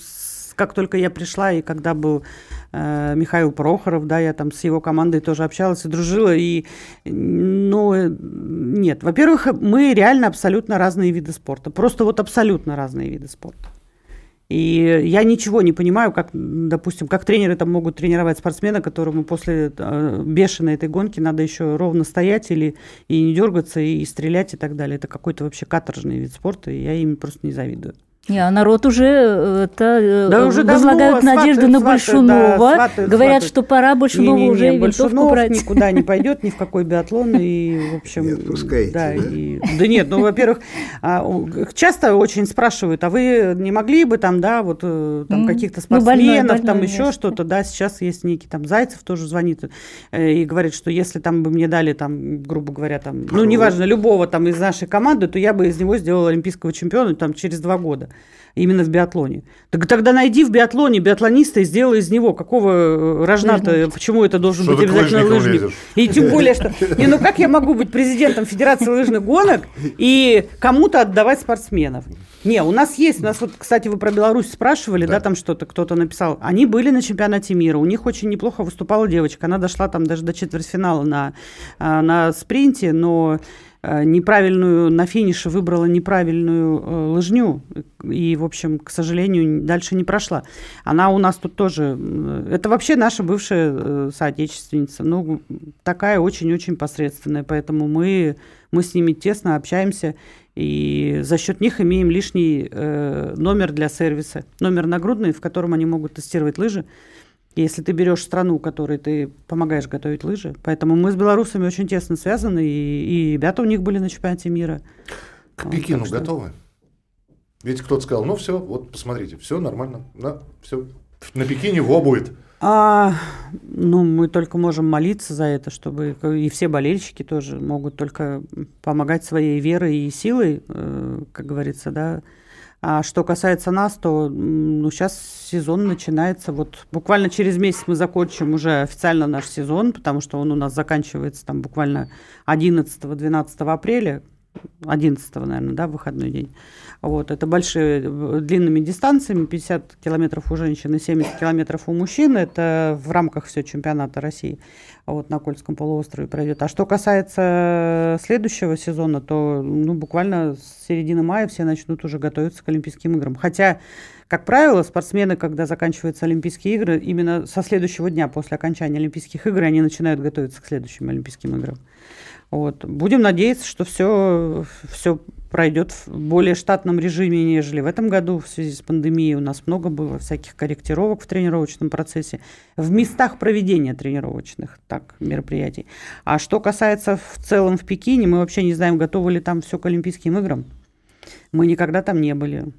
как только я пришла и когда был Э, Михаил Прохоров, да, я там с его командой тоже общалась и дружила, и, ну, нет, во-первых, мы реально абсолютно разные виды спорта, просто вот абсолютно разные виды спорта. И я ничего не понимаю, как, допустим, как тренеры там могут тренировать спортсмена, которому после э, бешеной этой гонки надо еще ровно стоять или и не дергаться, и, и стрелять и так далее. Это какой-то вообще каторжный вид спорта, и я им просто не завидую. Не, а народ уже э, это, э, да уже возлагают давно, надежды сваты, на Большунова. Да, сваты, Говорят, сваты. что пора Большунова не, не, не, уже винтовку брать. никуда не пойдет, ни в какой биатлон. И, в общем, не отпускаете, да, да? И, да нет, ну, во-первых, а, часто очень спрашивают, а вы не могли бы там, да, вот э, там каких-то спортсменов, ну, больной, больной там еще что-то, да, сейчас есть некий там Зайцев тоже звонит и говорит, что если там бы мне дали там, грубо говоря, там, ну, неважно, любого там из нашей команды, то я бы из него сделала олимпийского чемпиона там через два года именно в биатлоне. Так тогда найди в биатлоне биатлониста и сделай из него какого э, рожна-то, почему это должен что быть обязательно лыжник. Лезешь? И тем более, что... Не, ну как я могу быть президентом Федерации лыжных гонок и кому-то отдавать спортсменов? Не, у нас есть, у нас вот, кстати, вы про Беларусь спрашивали, да, да там что-то кто-то написал. Они были на чемпионате мира, у них очень неплохо выступала девочка, она дошла там даже до четвертьфинала на, а, на спринте, но Э, неправильную на финише выбрала неправильную э, лыжню и, в общем, к сожалению, дальше не прошла. Она у нас тут тоже... Это вообще наша бывшая э, соотечественница. Ну, такая очень-очень посредственная. Поэтому мы, мы с ними тесно общаемся. И за счет них имеем лишний э, номер для сервиса. Номер нагрудный, в котором они могут тестировать лыжи если ты берешь страну, которой ты помогаешь готовить лыжи. Поэтому мы с белорусами очень тесно связаны, и, и ребята у них были на чемпионате мира. К Пекину что... готовы? Ведь кто-то сказал, ну все, вот посмотрите, все нормально, да, все. На Пекине во будет. А, ну, мы только можем молиться за это, чтобы и все болельщики тоже могут только помогать своей верой и силой, э, как говорится, да, а что касается нас, то ну, сейчас сезон начинается. Вот буквально через месяц мы закончим уже официально наш сезон, потому что он у нас заканчивается там буквально 11-12 апреля. 11 наверное, да, выходной день. Вот, это большие длинными дистанциями, 50 километров у женщин и 70 километров у мужчин, это в рамках все чемпионата России вот, на Кольском полуострове пройдет. А что касается следующего сезона, то ну, буквально с середины мая все начнут уже готовиться к Олимпийским играм. Хотя, как правило, спортсмены, когда заканчиваются Олимпийские игры, именно со следующего дня после окончания Олимпийских игр они начинают готовиться к следующим Олимпийским играм. Вот. Будем надеяться, что все, все пройдет в более штатном режиме, нежели в этом году в связи с пандемией. У нас много было всяких корректировок в тренировочном процессе, в местах проведения тренировочных так, мероприятий. А что касается в целом в Пекине, мы вообще не знаем, готовы ли там все к Олимпийским играм. Мы никогда там не были.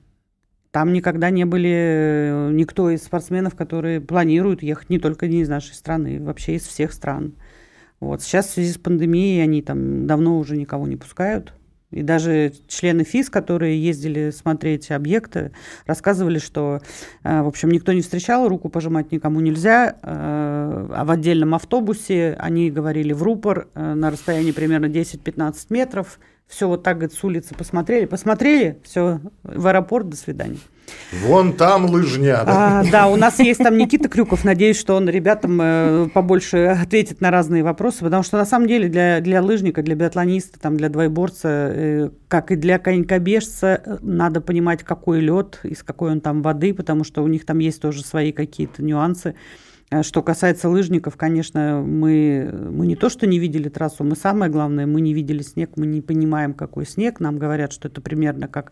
Там никогда не были э, никто из спортсменов, которые планируют ехать не только не из нашей страны, вообще из всех стран. Вот. Сейчас в связи с пандемией они там давно уже никого не пускают. И даже члены ФИС, которые ездили смотреть объекты, рассказывали, что, э, в общем, никто не встречал, руку пожимать никому нельзя, э, а в отдельном автобусе они говорили в рупор э, на расстоянии примерно 10-15 метров, все вот так, говорит, с улицы посмотрели, посмотрели, все, в аэропорт, до свидания. Вон там лыжня. Да? А, да, у нас есть там Никита Крюков. Надеюсь, что он ребятам э, побольше ответит на разные вопросы, потому что на самом деле для, для лыжника, для биатлониста, там, для двойборца, э, как и для конькобежца, надо понимать, какой лед, из какой он там воды, потому что у них там есть тоже свои какие-то нюансы. А что касается лыжников, конечно, мы, мы не то, что не видели трассу, мы самое главное, мы не видели снег, мы не понимаем, какой снег. Нам говорят, что это примерно как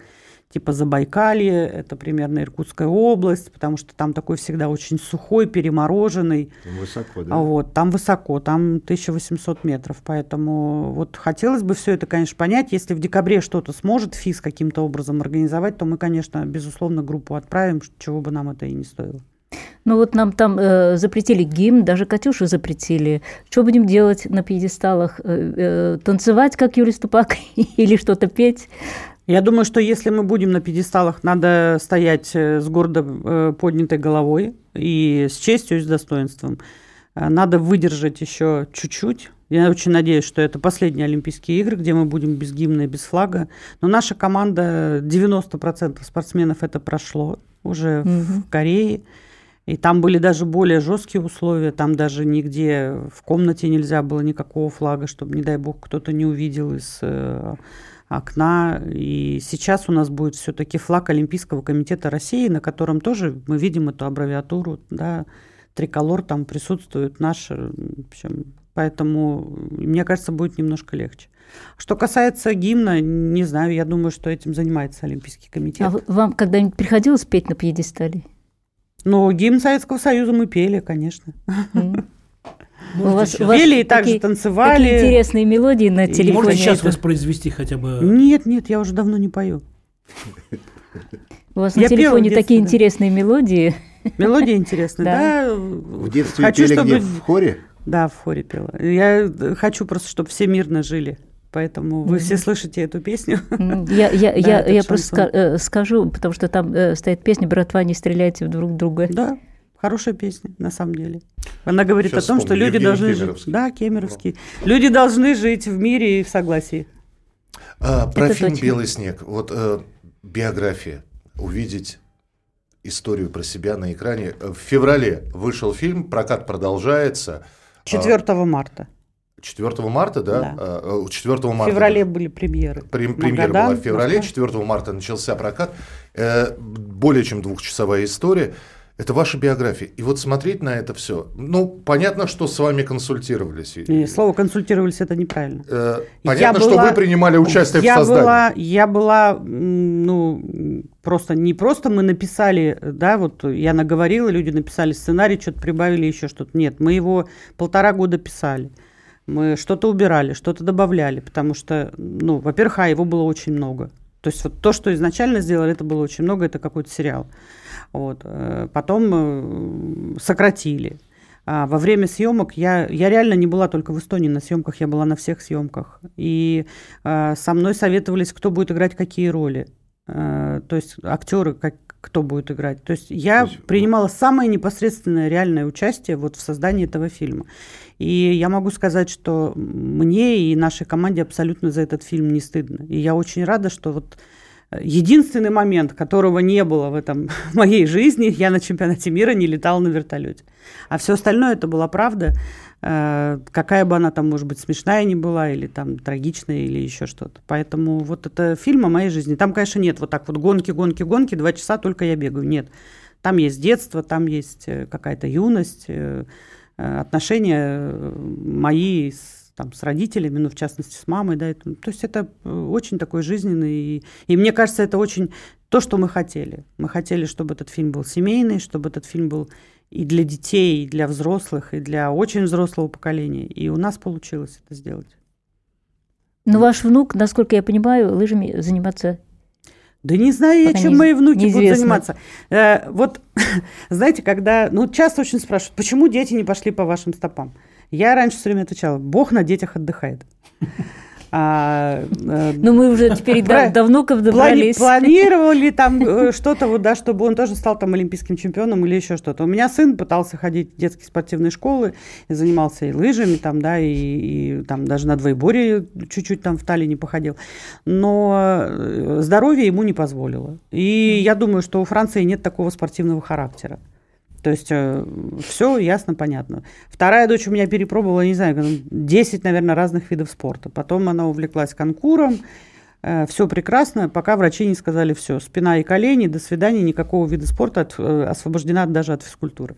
типа Забайкалье, это примерно Иркутская область, потому что там такой всегда очень сухой, перемороженный. Там высоко, да? А вот, там высоко, там 1800 метров, поэтому вот хотелось бы все это, конечно, понять. Если в декабре что-то сможет ФИС каким-то образом организовать, то мы, конечно, безусловно, группу отправим, чего бы нам это и не стоило. Ну вот нам там э, запретили гимн, даже Катюшу запретили. Что будем делать на пьедесталах? Э, э, танцевать, как Юрий Ступак, или что-то петь? Я думаю, что если мы будем на пьедесталах, надо стоять э, с гордо э, поднятой головой и с честью, и с достоинством. Э, надо выдержать еще чуть-чуть. Я очень надеюсь, что это последние Олимпийские игры, где мы будем без гимна и без флага. Но наша команда, 90% спортсменов это прошло уже угу. в Корее. И там были даже более жесткие условия. Там даже нигде в комнате нельзя было никакого флага, чтобы, не дай бог, кто-то не увидел из окна. И сейчас у нас будет все-таки флаг Олимпийского комитета России, на котором тоже мы видим эту аббревиатуру, да, триколор там присутствует наш. В общем, поэтому, мне кажется, будет немножко легче. Что касается гимна, не знаю, я думаю, что этим занимается Олимпийский комитет. А вам когда-нибудь приходилось петь на пьедестале? Ну, гимн Советского Союза мы пели, конечно. Mm. Может, у вас, сейчас... Пели и также танцевали. Такие интересные мелодии на телефоне. Можно сейчас это... воспроизвести хотя бы? Нет, нет, я уже давно не пою. У вас я на телефоне детстве, такие да. интересные мелодии. Мелодии интересные, да. В детстве хочу, пели чтобы... где? В хоре? Да, в хоре пела. Я хочу просто, чтобы все мирно жили. Поэтому вы mm-hmm. все слышите эту песню. Я, я, да, я, я просто э, скажу, потому что там э, стоит песня «Братва, не стреляйте друг в друга». Да, Хорошая песня, на самом деле. Она говорит Сейчас о том, вспомню. что люди Евгений должны жить. Да, Кемеровский. Люди должны жить в мире и в согласии. А, про Это фильм точно. Белый снег. Вот э, биография. Увидеть историю про себя на экране. В феврале вышел фильм, прокат продолжается. 4 а, марта. 4 марта, да? да. 4 а, марта. В феврале были премьеры. Прем, премьера была в феврале, 4 марта начался прокат. Э, более чем двухчасовая история. Это ваша биография. И вот смотреть на это все. Ну, понятно, что с вами консультировались. И, слово консультировались это неправильно. Э, понятно, я что вы принимали участие я в создании. Была, я была, ну, просто не просто мы написали, да, вот я наговорила, люди написали сценарий, что-то прибавили, еще что-то. Нет, мы его полтора года писали. Мы что-то убирали, что-то добавляли, потому что, ну, во-первых, а его было очень много. То есть вот то, что изначально сделали, это было очень много, это какой-то сериал. Вот. Э, потом э, сократили. А во время съемок я, я реально не была только в Эстонии на съемках, я была на всех съемках. И э, со мной советовались, кто будет играть какие роли. Э, то есть актеры, как, кто будет играть. То есть я То есть... принимала самое непосредственное реальное участие вот в создании этого фильма. И я могу сказать, что мне и нашей команде абсолютно за этот фильм не стыдно. И я очень рада, что вот единственный момент, которого не было в этом в моей жизни, я на чемпионате мира не летала на вертолете. А все остальное это была правда, э, какая бы она там, может быть, смешная не была, или там трагичная, или еще что-то. Поэтому вот это фильм о моей жизни. Там, конечно, нет вот так вот гонки, гонки, гонки, два часа только я бегаю. Нет. Там есть детство, там есть э, какая-то юность, э, отношения мои с там, с родителями, ну, в частности, с мамой, да, это, то есть это э, очень такой жизненный, и, и мне кажется, это очень то, что мы хотели. Мы хотели, чтобы этот фильм был семейный, чтобы этот фильм был и для детей, и для взрослых, и для очень взрослого поколения, и у нас получилось это сделать. Но ваш внук, насколько я понимаю, лыжами заниматься да не знаю я, чем не, мои внуки неизвестно. будут заниматься. Э, вот, знаете, когда... Ну, часто очень спрашивают, почему дети не пошли по вашим стопам? Я раньше все время отвечала, Бог на детях отдыхает. А, э, ну, мы уже теперь да, давно добрались. Планировали там э, что-то, вот, да, чтобы он тоже стал там олимпийским чемпионом или еще что-то. У меня сын пытался ходить в детские спортивные школы, и занимался и лыжами, там, да, и, и там даже на двоеборье чуть-чуть там в Таллине походил. Но э, здоровье ему не позволило. И я думаю, что у Франции нет такого спортивного характера. То есть э, все ясно, понятно. Вторая дочь у меня перепробовала, не знаю, 10, наверное, разных видов спорта. Потом она увлеклась конкуром. Э, все прекрасно, пока врачи не сказали все. Спина и колени, до свидания, никакого вида спорта от, э, освобождена даже от физкультуры.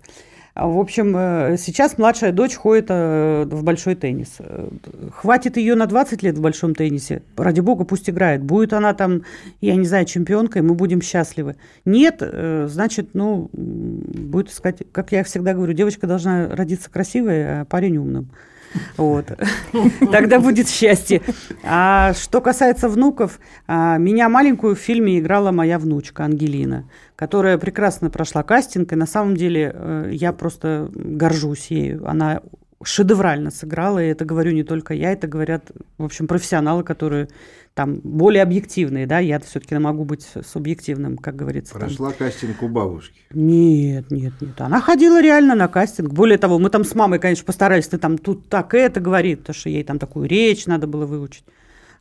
А, в общем, э, сейчас младшая дочь ходит э, в большой теннис. Э, хватит ее на 20 лет в большом теннисе. Ради бога, пусть играет. Будет она там, я не знаю, чемпионкой, мы будем счастливы. Нет, значит, ну, будет искать, как я всегда говорю, девочка должна родиться красивой, а парень умным. Вот. Тогда будет счастье. А что касается внуков, а, меня маленькую в фильме играла моя внучка Ангелина, которая прекрасно прошла кастинг, и на самом деле э, я просто горжусь ею. Она шедеврально сыграла, и это говорю не только я, это говорят, в общем, профессионалы, которые там более объективные, да, я все-таки могу быть субъективным, как говорится. Прошла там. кастинг у бабушки? Нет, нет, нет. Она ходила реально на кастинг. Более того, мы там с мамой, конечно, постарались, ты там тут так это говорит, потому что ей там такую речь надо было выучить.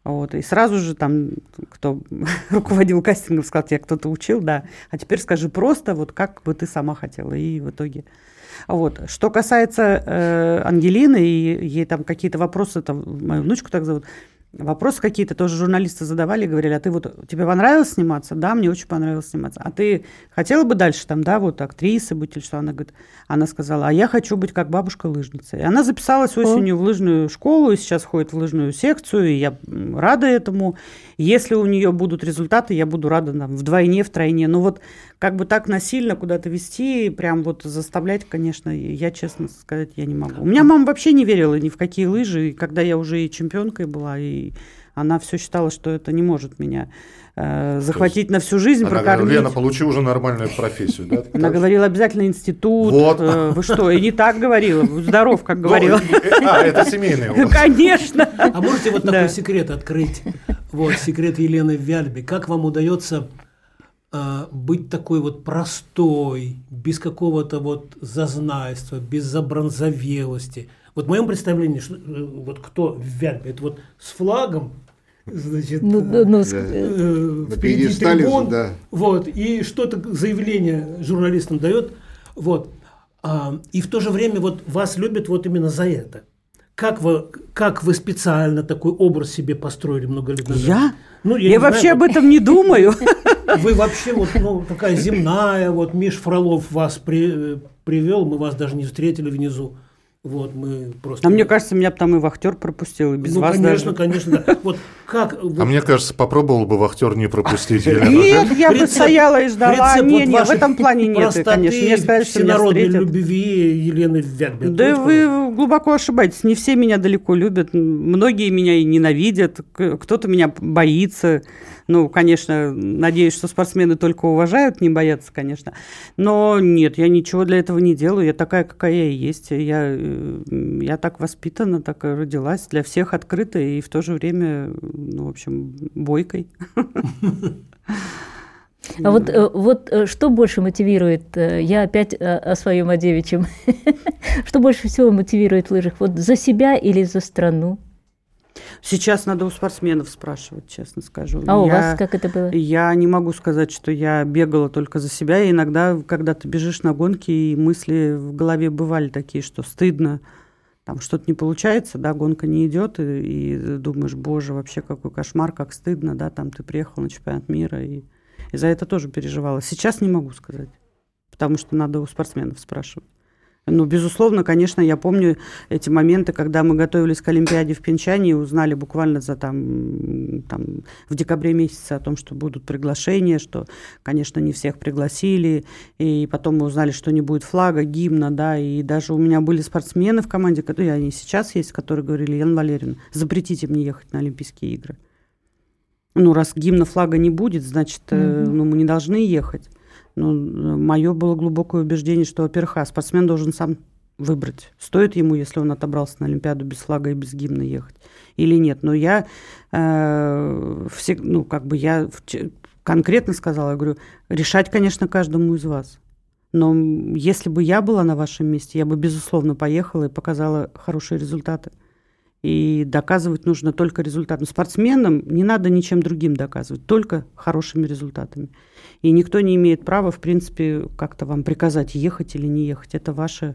Вот, и сразу же там, кто руководил кастингом, сказал, тебя кто-то учил, да. А теперь скажи просто, вот как бы ты сама хотела. И в итоге... Вот. Что касается э, Ангелины, и ей там какие-то вопросы, там, мою внучку так зовут, Вопросы какие-то тоже журналисты задавали, говорили, а ты вот, тебе понравилось сниматься? Да, мне очень понравилось сниматься. А ты хотела бы дальше там, да, вот актрисой быть или что? Она говорит, она сказала, а я хочу быть как бабушка-лыжница. И она записалась осенью О. в лыжную школу, и сейчас ходит в лыжную секцию, и я рада этому. Если у нее будут результаты, я буду рада там, вдвойне, втройне. Но вот как бы так насильно куда-то вести, прям вот заставлять, конечно, я, честно сказать, я не могу. У меня мама вообще не верила ни в какие лыжи, и когда я уже и чемпионкой была, и она все считала, что это не может меня э, захватить на всю жизнь, она прокормить. Говорила, Лена, получи уже нормальную профессию. Да? Она говорила обязательно институт. Вот. Э, вы что, и не так говорила, здоров, как говорила. А, это семейный Конечно. А можете вот такой секрет открыть? Вот, секрет Елены Вяльби. Как вам удается а, быть такой вот простой, без какого-то вот зазнайства, без забронзовелости. Вот в моем представлении, что, э, вот кто в Вяльбе, это вот с флагом, значит, ну, э, ну, э, впереди трибун, да. вот, и что-то заявление журналистам дает, вот, а, и в то же время вот вас любят вот именно за это. Как вы, как вы специально такой образ себе построили много лет назад? Я? Ну, я, я вообще знаю, об этом не думаю. Вы вообще вот ну, такая земная, вот Миш Фролов вас при, привел, мы вас даже не встретили внизу. Вот, мы просто... А мне кажется, меня бы там и вахтер пропустил, и без ну, вас конечно, даже. конечно, да. Вот как... А мне кажется, попробовал бы вахтер не пропустить. Нет, я бы стояла и ждала. Не, не, в этом плане нет, конечно. Мне сказали, что меня встретят. любви Елены Вягбер. Да вы глубоко ошибаетесь. Не все меня далеко любят. Многие меня и ненавидят. Кто-то меня боится. Ну, конечно, надеюсь, что спортсмены только уважают, не боятся, конечно. Но нет, я ничего для этого не делаю. Я такая, какая я есть. Я, э, я так воспитана, так и родилась. Для всех открыта и в то же время, ну, в общем, бойкой. А вот, э, вот э, что больше мотивирует, э, я опять о своем, о девичьем, что больше всего мотивирует в лыжах, вот за себя или за страну? Сейчас надо у спортсменов спрашивать, честно скажу. А я, у вас как это было? Я не могу сказать, что я бегала только за себя. И иногда, когда ты бежишь на гонки, и мысли в голове бывали такие, что стыдно, там что-то не получается, да, гонка не идет, и, и думаешь, боже, вообще какой кошмар, как стыдно, да, там ты приехал на чемпионат мира, и, и за это тоже переживала. Сейчас не могу сказать, потому что надо у спортсменов спрашивать. Ну, безусловно, конечно, я помню эти моменты, когда мы готовились к Олимпиаде в Пинчане и узнали буквально за там, там в декабре месяце о том, что будут приглашения, что, конечно, не всех пригласили, и потом мы узнали, что не будет флага, гимна, да, и даже у меня были спортсмены в команде, которые, они сейчас есть, которые говорили, Яна Валерьевна, запретите мне ехать на Олимпийские игры. Ну, раз гимна флага не будет, значит, mm-hmm. ну, мы не должны ехать. Ну, мое было глубокое убеждение, что, во-первых, а, спортсмен должен сам выбрать, стоит ему, если он отобрался на Олимпиаду без флага и без гимна ехать, или нет. Но я э, все, ну, как бы я конкретно сказала, я говорю, решать, конечно, каждому из вас. Но если бы я была на вашем месте, я бы, безусловно, поехала и показала хорошие результаты. И доказывать нужно только результатом. Спортсменам не надо ничем другим доказывать, только хорошими результатами. И никто не имеет права, в принципе, как-то вам приказать, ехать или не ехать. Это ваше...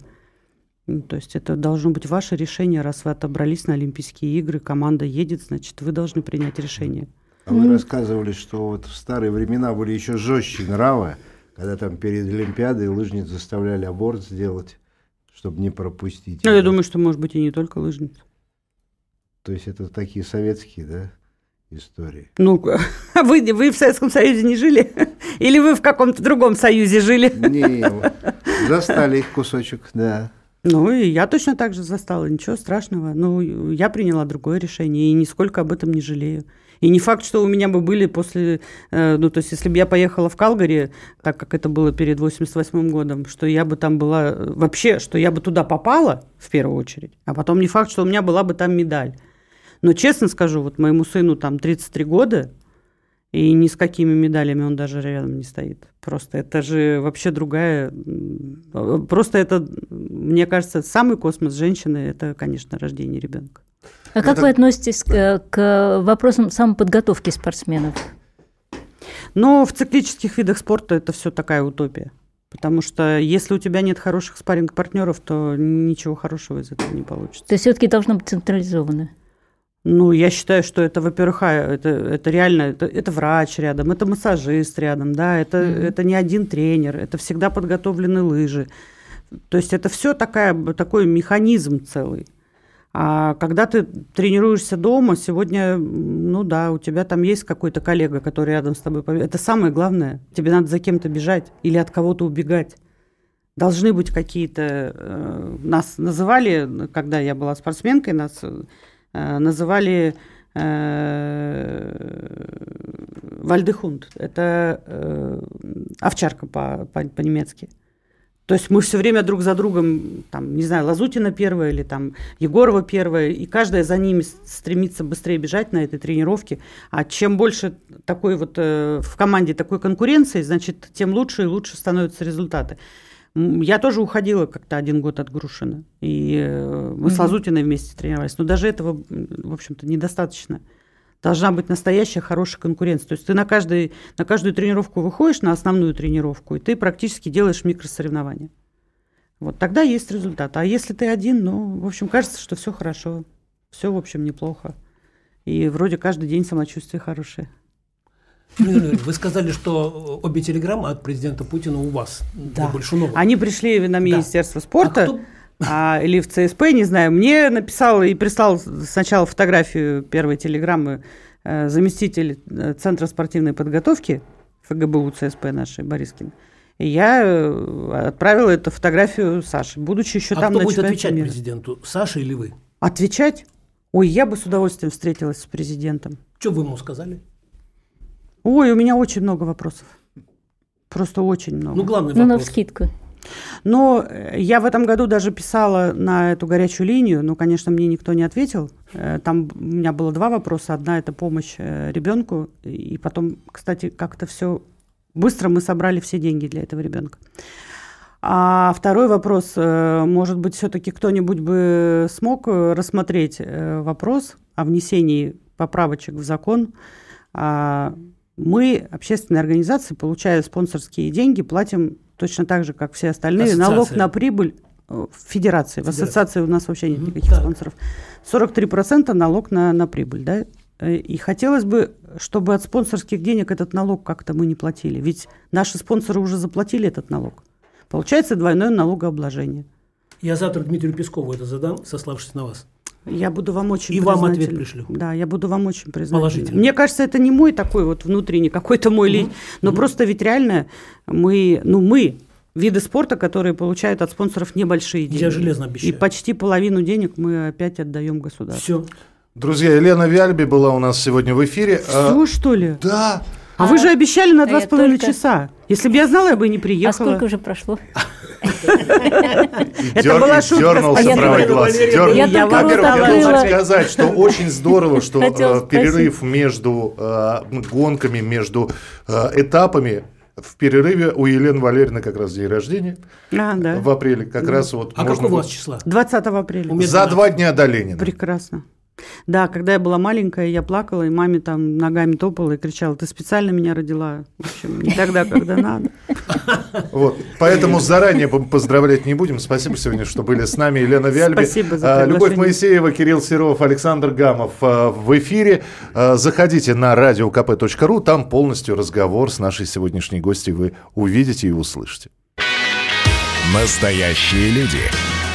Ну, то есть это должно быть ваше решение, раз вы отобрались на Олимпийские игры, команда едет, значит, вы должны принять решение. А вы рассказывали, что вот в старые времена были еще жестче нравы, когда там перед Олимпиадой лыжниц заставляли аборт сделать, чтобы не пропустить. Ну, я думаю, что, может быть, и не только лыжниц. То есть это такие советские, да, истории? Ну, а вы, вы в Советском Союзе не жили? Или вы в каком-то другом союзе жили? Не, застали их кусочек, да. Ну, и я точно так же застала, ничего страшного. Ну, я приняла другое решение, и нисколько об этом не жалею. И не факт, что у меня бы были после... Э, ну, то есть, если бы я поехала в Калгари, так как это было перед 88 годом, что я бы там была... Э, вообще, что я бы туда попала, в первую очередь, а потом не факт, что у меня была бы там медаль. Но честно скажу, вот моему сыну там 33 года, и ни с какими медалями он даже рядом не стоит. Просто это же вообще другая... Просто это, мне кажется, самый космос женщины – это, конечно, рождение ребенка. А как это... вы относитесь к, к вопросам самоподготовки спортсменов? Ну, в циклических видах спорта это все такая утопия. Потому что если у тебя нет хороших спарринг-партнеров, то ничего хорошего из этого не получится. То есть все-таки должно быть централизовано? Ну, я считаю, что это, во-первых, а, это, это реально, это, это врач рядом, это массажист рядом, да, это, mm-hmm. это не один тренер, это всегда подготовлены лыжи. То есть это все такая, такой механизм целый. А когда ты тренируешься дома, сегодня, ну да, у тебя там есть какой-то коллега, который рядом с тобой. Это самое главное. Тебе надо за кем-то бежать или от кого-то убегать. Должны быть какие-то... Э, нас называли, когда я была спортсменкой, нас Э, называли э, Вальдехунд. Это э, овчарка по, по, по-немецки. То есть мы все время друг за другом, там, не знаю, Лазутина первая или там Егорова первая, и каждая за ними стремится быстрее бежать на этой тренировке. А чем больше такой вот э, в команде такой конкуренции, значит, тем лучше и лучше становятся результаты. Я тоже уходила как-то один год от Грушина. И э, мы mm-hmm. с Лазутиной вместе тренировались. Но даже этого, в общем-то, недостаточно. Должна быть настоящая хорошая конкуренция. То есть ты на, каждый, на каждую тренировку выходишь, на основную тренировку, и ты практически делаешь микросоревнования. Вот тогда есть результат. А если ты один, ну, в общем, кажется, что все хорошо. Все, в общем, неплохо. И вроде каждый день самочувствие хорошее. Вы сказали, что обе телеграммы от президента Путина у вас, да. Большунова. Они пришли на Министерство да. спорта. А кто... А, или в ЦСП, не знаю, мне написал и прислал сначала фотографию первой телеграммы э, заместитель э, Центра спортивной подготовки ФГБУ ЦСП нашей Борискин. И я э, отправила эту фотографию Саше, будучи еще а там кто на будет отвечать мира. президенту, Саша или вы? Отвечать? Ой, я бы с удовольствием встретилась с президентом. Что вы ему сказали? Ой, у меня очень много вопросов. Просто очень много. Ну, главный вопрос. Ну, на вскидку. Но э, я в этом году даже писала на эту горячую линию, но, конечно, мне никто не ответил. Э, там у меня было два вопроса. Одна – это помощь э, ребенку, и потом, кстати, как-то все быстро мы собрали все деньги для этого ребенка. А второй вопрос, может быть, все-таки кто-нибудь бы смог рассмотреть вопрос о внесении поправочек в закон. Мы, общественные организации, получая спонсорские деньги, платим точно так же, как все остальные, Ассоциация. налог на прибыль в федерации. В ассоциации у нас вообще нет никаких Так. спонсоров. 43% налог на, на прибыль, да? Э, И хотелось бы, чтобы от спонсорских денег этот налог как-то мы не платили. Ведь наши спонсоры уже заплатили этот налог. Получается двойное налогообложение. Я завтра Дмитрию Пескову это задам, сославшись на вас. Я буду вам очень И вам ответ пришлю. Да, я буду вам очень признательна. Положительно. Мне кажется, это не мой такой вот внутренний какой-то мой лень, но просто ведь реально мы, ну мы, виды спорта, которые получают от спонсоров небольшие деньги. Я железно обещаю. И почти половину денег мы опять отдаем государству. Все. Друзья, Елена Вяльби была у нас сегодня в эфире. А, Все, что ли? Да, А, вы же обещали на а два с половиной только- часа. Если бы я знала, я бы и не А приехала. сколько уже прошло? Это была шутка, дернулся спасибо. правый Я глаз. Я Во-первых, должен сказать, что очень здорово, что э, перерыв между э, гонками, между э, этапами в перерыве у Елены Валерьевны как раз день рождения А, да. в апреле. Как раз вот А можно как у вас числа? 20 апреля. За 12. два дня до Ленина. Прекрасно. Да, когда я была маленькая, я плакала, и маме там ногами топала и кричала, ты специально меня родила. В общем, не тогда, когда надо. Вот. Поэтому заранее поздравлять не будем. Спасибо сегодня, что были с нами. Елена Вяльби, Спасибо за а, Любовь. Моисеева, Кирилл Серов, Александр Гамов а, в эфире. А, Заходите на radiokp.ru. Там полностью разговор с нашей сегодняшней гостью вы увидите и услышите. Настоящие люди.